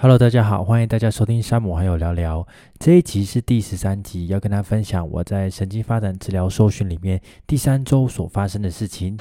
Hello，大家好，欢迎大家收听山姆好友聊聊。这一集是第十三集，要跟大家分享我在神经发展治疗受训里面第三周所发生的事情。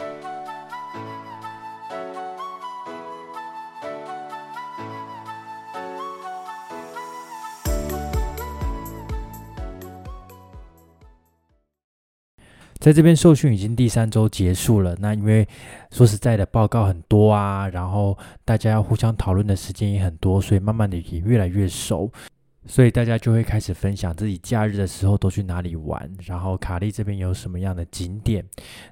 在这边受训已经第三周结束了，那因为说实在的报告很多啊，然后大家要互相讨论的时间也很多，所以慢慢的也越来越熟。所以大家就会开始分享自己假日的时候都去哪里玩，然后卡利这边有什么样的景点。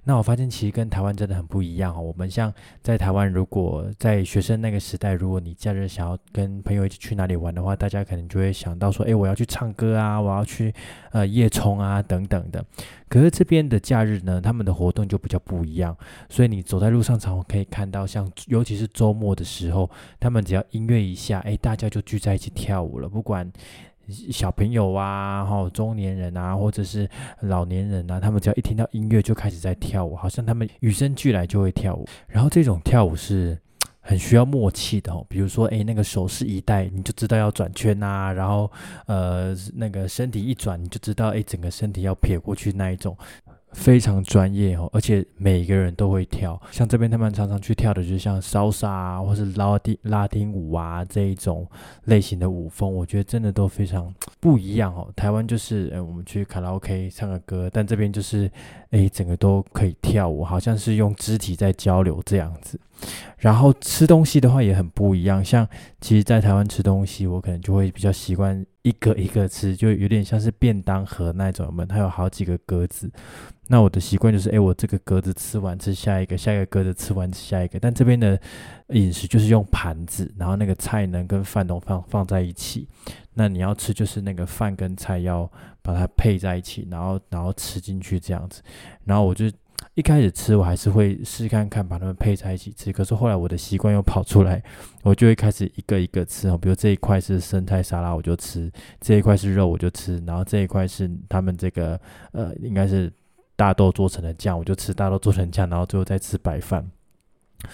那我发现其实跟台湾真的很不一样哦。我们像在台湾，如果在学生那个时代，如果你假日想要跟朋友一起去哪里玩的话，大家可能就会想到说，哎，我要去唱歌啊，我要去呃夜冲啊等等的。可是这边的假日呢，他们的活动就比较不一样。所以你走在路上，常常可以看到，像尤其是周末的时候，他们只要音乐一下，哎，大家就聚在一起跳舞了，不管。小朋友啊，哈，中年人啊，或者是老年人啊，他们只要一听到音乐就开始在跳舞，好像他们与生俱来就会跳舞。然后这种跳舞是很需要默契的哦，比如说，哎，那个手势一带，你就知道要转圈啊，然后呃，那个身体一转，你就知道，哎，整个身体要撇过去那一种。非常专业哦，而且每个人都会跳。像这边他们常常去跳的，就像 salsa 啊，或是拉丁拉丁舞啊这一种类型的舞风，我觉得真的都非常不一样哦。台湾就是，呃，我们去卡拉 OK 唱个歌，但这边就是，哎，整个都可以跳舞，好像是用肢体在交流这样子。然后吃东西的话也很不一样，像其实，在台湾吃东西，我可能就会比较习惯一个一个吃，就有点像是便当盒那种，们它有好几个格子。那我的习惯就是，哎，我这个格子吃完吃下一个，下一个格子吃完吃下一个。但这边的饮食就是用盘子，然后那个菜呢跟饭都放放在一起。那你要吃就是那个饭跟菜要把它配在一起，然后然后吃进去这样子。然后我就一开始吃我还是会试看看把它们配在一起吃，可是后来我的习惯又跑出来，我就会开始一个一个吃哦。比如这一块是生菜沙拉，我就吃；这一块是肉，我就吃；然后这一块是他们这个呃应该是。大豆做成的酱，我就吃大豆做成酱，然后最后再吃白饭。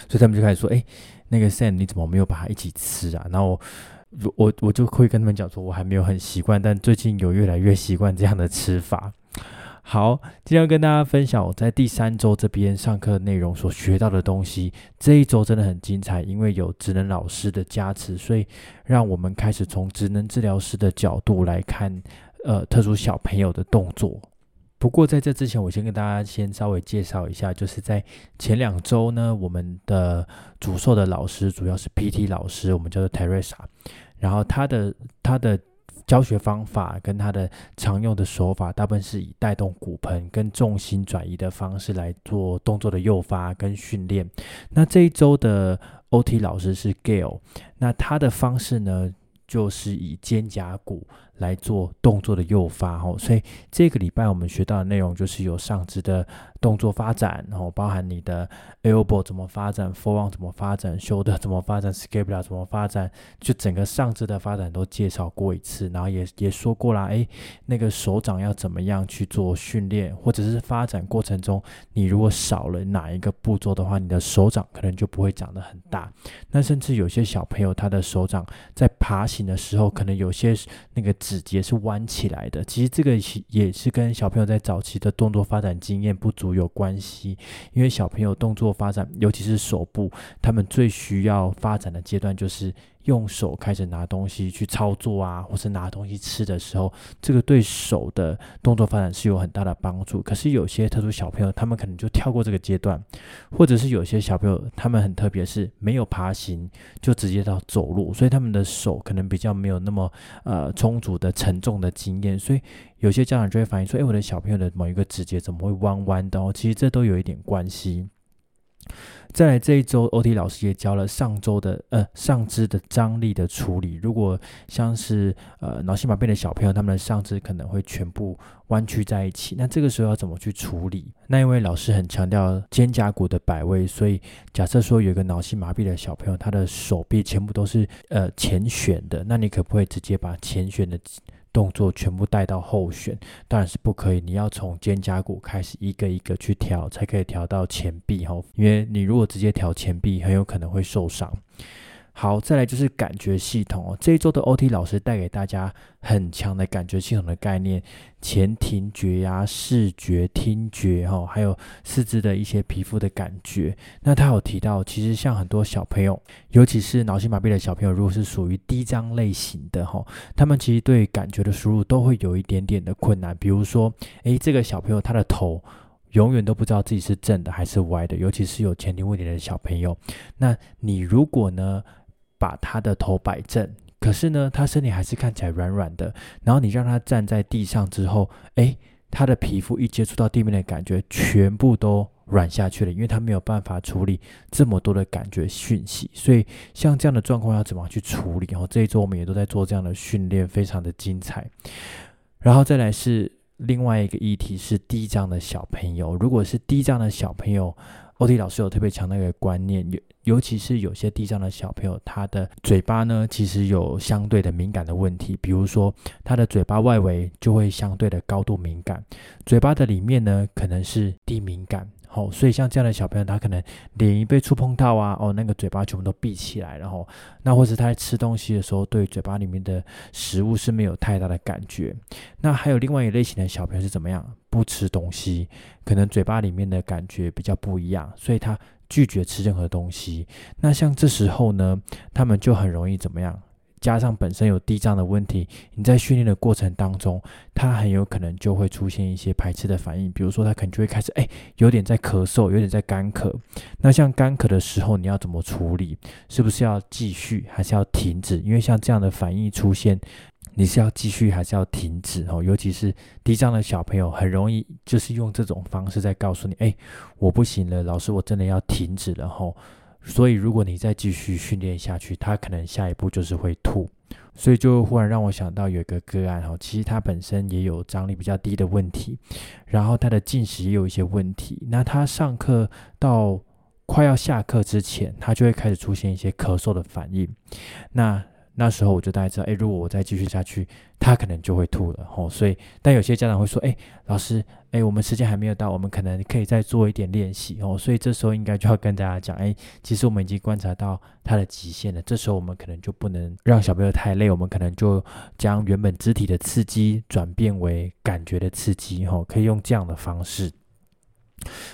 所以他们就开始说：“哎，那个 Sam，你怎么没有把它一起吃啊？”然后我我我就会跟他们讲说：“我还没有很习惯，但最近有越来越习惯这样的吃法。”好，今天要跟大家分享我在第三周这边上课内容所学到的东西。这一周真的很精彩，因为有职能老师的加持，所以让我们开始从职能治疗师的角度来看，呃，特殊小朋友的动作。不过在这之前，我先跟大家先稍微介绍一下，就是在前两周呢，我们的主授的老师主要是 PT 老师，我们叫做 Teresa，然后他的他的教学方法跟他的常用的手法，大部分是以带动骨盆跟重心转移的方式来做动作的诱发跟训练。那这一周的 OT 老师是 Gale，那他的方式呢，就是以肩胛骨。来做动作的诱发哦，所以这个礼拜我们学到的内容就是有上肢的动作发展，然后包含你的 elbow 怎么发展，forearm 怎么发展，shoulder 怎么发展，scapula 怎么发展，就整个上肢的发展都介绍过一次，然后也也说过了，哎，那个手掌要怎么样去做训练，或者是发展过程中，你如果少了哪一个步骤的话，你的手掌可能就不会长得很大。那甚至有些小朋友他的手掌在爬行的时候，可能有些那个。指节是弯起来的，其实这个也是跟小朋友在早期的动作发展经验不足有关系。因为小朋友动作发展，尤其是手部，他们最需要发展的阶段就是。用手开始拿东西去操作啊，或是拿东西吃的时候，这个对手的动作发展是有很大的帮助。可是有些特殊小朋友，他们可能就跳过这个阶段，或者是有些小朋友，他们很特别，是没有爬行就直接到走路，所以他们的手可能比较没有那么呃充足的承重的经验，所以有些家长就会反映说：“哎，我的小朋友的某一个指节怎么会弯弯的？”哦，其实这都有一点关系。再来这一周，OT 老师也教了上周的呃上肢的张力的处理。如果像是呃脑性麻痹的小朋友，他们的上肢可能会全部弯曲在一起，那这个时候要怎么去处理？那因为老师很强调肩胛骨的摆位，所以假设说有一个脑性麻痹的小朋友，他的手臂全部都是呃前旋的，那你可不可以直接把前旋的？动作全部带到后旋，当然是不可以。你要从肩胛骨开始一个一个去调，才可以调到前臂哈。因为你如果直接调前臂，很有可能会受伤。好，再来就是感觉系统哦。这一周的 OT 老师带给大家很强的感觉系统的概念，前庭觉呀、视觉、听觉哈，还有四肢的一些皮肤的感觉。那他有提到，其实像很多小朋友，尤其是脑性麻痹的小朋友，如果是属于低张类型的哈，他们其实对感觉的输入都会有一点点的困难。比如说，诶，这个小朋友他的头。永远都不知道自己是正的还是歪的，尤其是有前庭问题的小朋友。那你如果呢，把他的头摆正，可是呢，他身体还是看起来软软的，然后你让他站在地上之后，诶，他的皮肤一接触到地面的感觉，全部都软下去了，因为他没有办法处理这么多的感觉讯息。所以像这样的状况要怎么去处理？然哦，这一周我们也都在做这样的训练，非常的精彩。然后再来是。另外一个议题是低障的小朋友，如果是低障的小朋友欧弟老师有特别强调一个观念，尤尤其是有些地上的小朋友，他的嘴巴呢，其实有相对的敏感的问题，比如说他的嘴巴外围就会相对的高度敏感，嘴巴的里面呢，可能是低敏感。好，所以像这样的小朋友，他可能脸一被触碰到啊，哦，那个嘴巴全部都闭起来，然后那或者他在吃东西的时候，对嘴巴里面的食物是没有太大的感觉。那还有另外一类型的小朋友是怎么样？不吃东西，可能嘴巴里面的感觉比较不一样，所以他拒绝吃任何东西。那像这时候呢，他们就很容易怎么样？加上本身有低障的问题，你在训练的过程当中，他很有可能就会出现一些排斥的反应，比如说他可能就会开始哎，有点在咳嗽，有点在干咳。那像干咳的时候，你要怎么处理？是不是要继续，还是要停止？因为像这样的反应出现，你是要继续还是要停止？哦，尤其是低障的小朋友，很容易就是用这种方式在告诉你，哎，我不行了，老师，我真的要停止了，吼。所以，如果你再继续训练下去，他可能下一步就是会吐。所以，就忽然让我想到有一个个案哈，其实他本身也有张力比较低的问题，然后他的进食也有一些问题。那他上课到快要下课之前，他就会开始出现一些咳嗽的反应。那那时候我就大概知道，哎，如果我再继续下去，他可能就会吐了吼。所以，但有些家长会说，哎，老师，哎，我们时间还没有到，我们可能可以再做一点练习哦。所以这时候应该就要跟大家讲，哎，其实我们已经观察到他的极限了。这时候我们可能就不能让小朋友太累，我们可能就将原本肢体的刺激转变为感觉的刺激，吼，可以用这样的方式。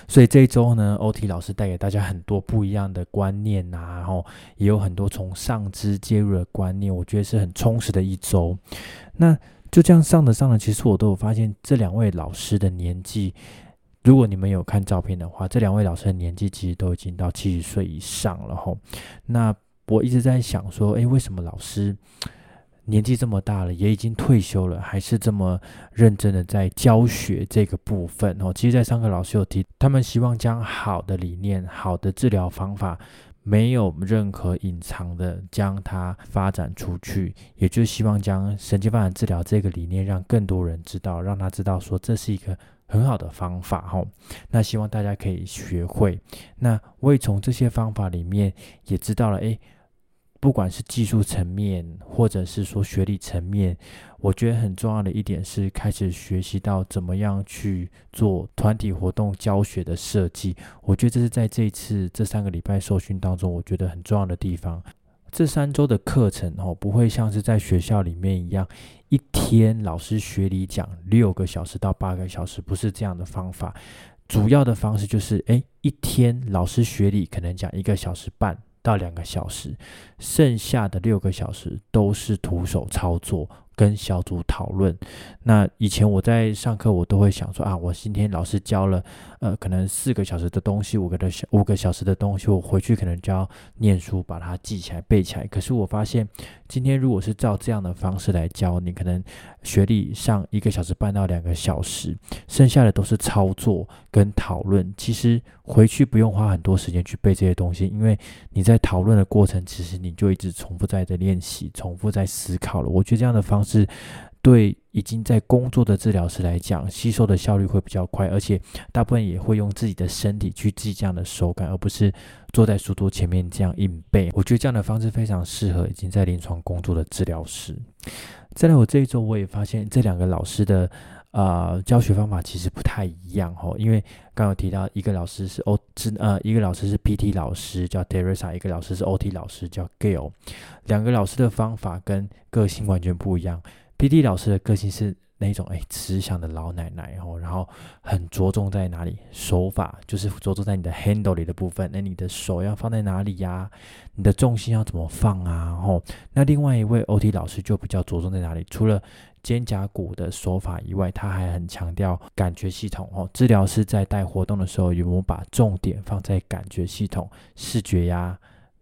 所以这一周呢，OT 老师带给大家很多不一样的观念呐，然后也有很多从上肢介入的观念，我觉得是很充实的一周。那就这样上着上着，其实我都有发现这两位老师的年纪，如果你们有看照片的话，这两位老师的年纪其实都已经到七十岁以上了吼。那我一直在想说，诶，为什么老师？年纪这么大了，也已经退休了，还是这么认真的在教学这个部分哦。其实，在上课老师有提，他们希望将好的理念、好的治疗方法，没有任何隐藏的将它发展出去，也就是希望将神经发展治疗这个理念让更多人知道，让他知道说这是一个很好的方法哈。那希望大家可以学会。那我也从这些方法里面也知道了，诶。不管是技术层面，或者是说学历层面，我觉得很重要的一点是开始学习到怎么样去做团体活动教学的设计。我觉得这是在这一次这三个礼拜受训当中，我觉得很重要的地方。这三周的课程哦，不会像是在学校里面一样，一天老师学理讲六个小时到八个小时，不是这样的方法。主要的方式就是，哎，一天老师学理可能讲一个小时半。到两个小时，剩下的六个小时都是徒手操作。跟小组讨论。那以前我在上课，我都会想说啊，我今天老师教了呃，可能四个小时的东西，五个的小五个小时的东西，我回去可能就要念书，把它记起来、背起来。可是我发现，今天如果是照这样的方式来教，你可能学历上一个小时半到两个小时，剩下的都是操作跟讨论。其实回去不用花很多时间去背这些东西，因为你在讨论的过程，其实你就一直重复在这练习，重复在思考了。我觉得这样的方式。对已经在工作的治疗师来讲，吸收的效率会比较快，而且大部分也会用自己的身体去记这样的手感，而不是坐在书桌前面这样硬背。我觉得这样的方式非常适合已经在临床工作的治疗师。再来，我这一周我也发现这两个老师的呃，教学方法其实不太一样哦，因为刚刚提到一个老师是 O 是呃一个老师是 PT 老师叫 Teresa，一个老师是 OT 老师叫 Gail，两个老师的方法跟个性完全不一样。PT 老师的个性是那种哎慈祥的老奶奶哦，然后很着重在哪里手法，就是着重在你的 handle 里的部分，那你的手要放在哪里呀？你的重心要怎么放啊？哦，那另外一位 OT 老师就比较着重在哪里？除了肩胛骨的手法以外，他还很强调感觉系统哦。治疗师在带活动的时候，有没有把重点放在感觉系统、视觉呀、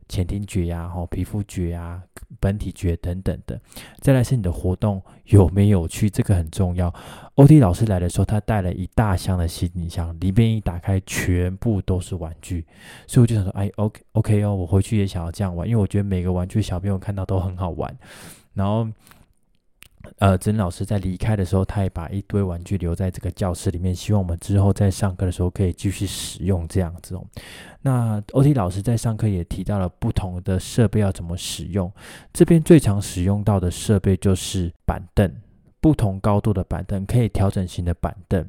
前庭觉呀、哦皮肤觉呀、本体觉等等的？再来是你的活动有没有趣，这个很重要。OT 老师来的时候，他带了一大箱的行李箱，里面一打开，全部都是玩具，所以我就想说，哎，OK OK 哦，我回去也想要这样玩，因为我觉得每个玩具小朋友看到都很好玩，然后。呃，曾老师在离开的时候，他也把一堆玩具留在这个教室里面，希望我们之后在上课的时候可以继续使用这样子哦。那 OT 老师在上课也提到了不同的设备要怎么使用，这边最常使用到的设备就是板凳。不同高度的板凳，可以调整型的板凳。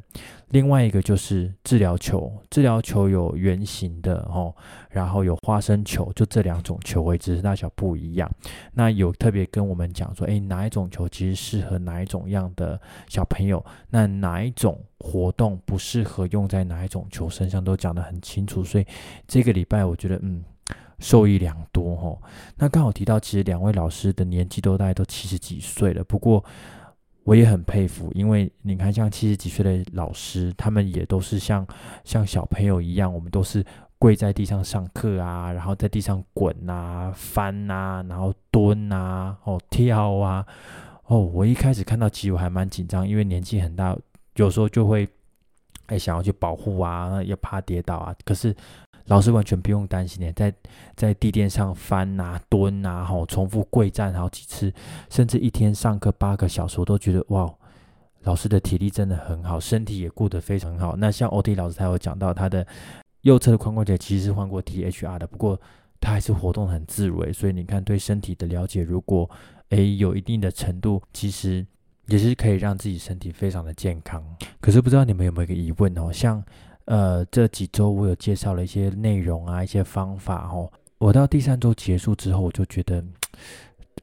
另外一个就是治疗球，治疗球有圆形的哦，然后有花生球，就这两种球位，只是大小不一样。那有特别跟我们讲说，诶，哪一种球其实适合哪一种样的小朋友？那哪一种活动不适合用在哪一种球身上，都讲得很清楚。所以这个礼拜我觉得，嗯，受益良多哦。那刚好提到，其实两位老师的年纪都大概都七十几岁了，不过。我也很佩服，因为你看，像七十几岁的老师，他们也都是像像小朋友一样，我们都是跪在地上上课啊，然后在地上滚啊、翻啊，然后蹲啊、哦跳啊。哦，我一开始看到，其实我还蛮紧张，因为年纪很大，有时候就会哎想要去保护啊，要怕跌倒啊。可是老师完全不用担心的，在在地垫上翻啊、蹲啊，吼，重复跪站好几次，甚至一天上课八个小时，我都觉得哇，老师的体力真的很好，身体也顾得非常好。那像 OT 老师他有讲到，他的右侧的髋关节其实是换过 THR 的，不过他还是活动很自如，所以你看对身体的了解，如果诶有一定的程度，其实也是可以让自己身体非常的健康。可是不知道你们有没有一个疑问哦，像。呃，这几周我有介绍了一些内容啊，一些方法哦。我到第三周结束之后，我就觉得，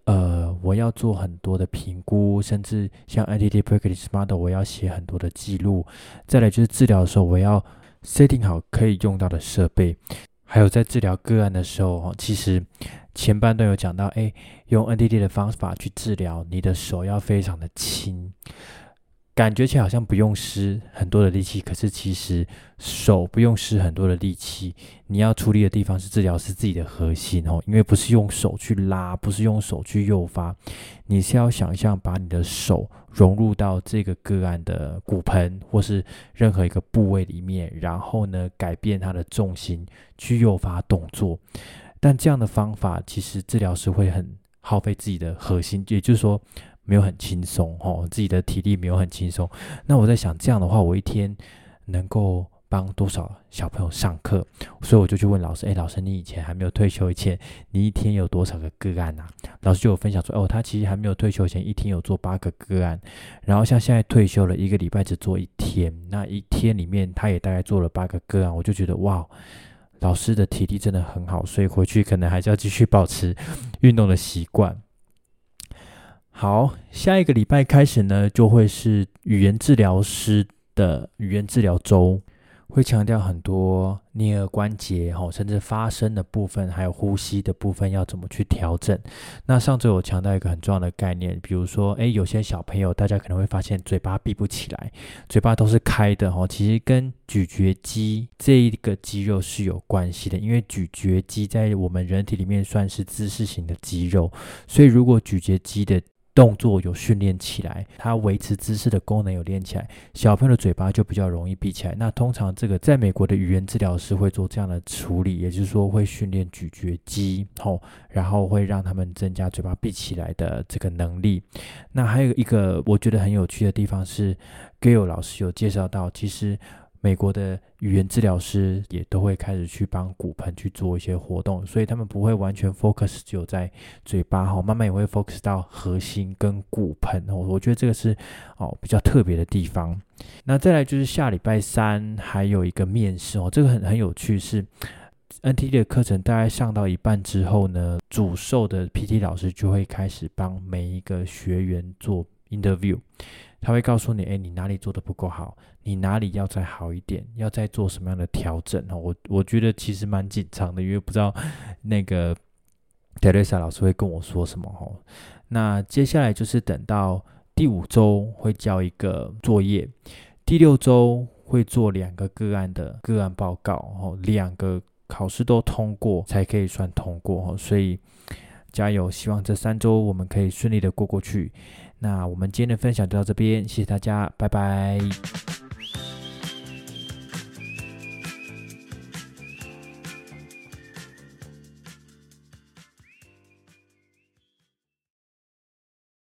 呃，我要做很多的评估，甚至像 ITT Practice Model，我要写很多的记录。再来就是治疗的时候，我要 setting 好可以用到的设备，还有在治疗个案的时候，哦，其实前半段有讲到，哎，用 NTT 的方法去治疗，你的手要非常的轻。感觉起来好像不用施很多的力气，可是其实手不用施很多的力气。你要处理的地方是治疗师自己的核心哦，因为不是用手去拉，不是用手去诱发，你是要想象把你的手融入到这个个案的骨盆或是任何一个部位里面，然后呢改变它的重心去诱发动作。但这样的方法其实治疗师会很耗费自己的核心，也就是说。没有很轻松哦，自己的体力没有很轻松。那我在想，这样的话，我一天能够帮多少小朋友上课？所以我就去问老师：“哎，老师，你以前还没有退休以前，你一天有多少个个案啊？”老师就有分享说：“哦，他其实还没有退休前，一天有做八个个案。然后像现在退休了，一个礼拜只做一天，那一天里面他也大概做了八个个案。我就觉得哇，老师的体力真的很好，所以回去可能还是要继续保持运动的习惯。”好，下一个礼拜开始呢，就会是语言治疗师的语言治疗周，会强调很多颞颌关节哈，甚至发声的部分，还有呼吸的部分要怎么去调整。那上周有强调一个很重要的概念，比如说，诶，有些小朋友大家可能会发现嘴巴闭不起来，嘴巴都是开的哈，其实跟咀嚼肌这一个肌肉是有关系的，因为咀嚼肌在我们人体里面算是姿势型的肌肉，所以如果咀嚼肌的动作有训练起来，它维持姿势的功能有练起来，小朋友的嘴巴就比较容易闭起来。那通常这个在美国的语言治疗师会做这样的处理，也就是说会训练咀嚼肌，吼，然后会让他们增加嘴巴闭起来的这个能力。那还有一个我觉得很有趣的地方是，Gail 老师有介绍到，其实。美国的语言治疗师也都会开始去帮骨盆去做一些活动，所以他们不会完全 focus 只有在嘴巴哈，慢慢也会 focus 到核心跟骨盆哦。我觉得这个是哦比较特别的地方。那再来就是下礼拜三还有一个面试哦，这个很很有趣，是 NT 的课程大概上到一半之后呢，主授的 PT 老师就会开始帮每一个学员做 interview。他会告诉你，哎，你哪里做的不够好，你哪里要再好一点，要再做什么样的调整哦。我我觉得其实蛮紧张的，因为不知道那个 Teresa 老师会跟我说什么哦。那接下来就是等到第五周会交一个作业，第六周会做两个个案的个案报告哦，两个考试都通过才可以算通过哦。所以加油，希望这三周我们可以顺利的过过去。那我们今天的分享就到这边，谢谢大家，拜拜。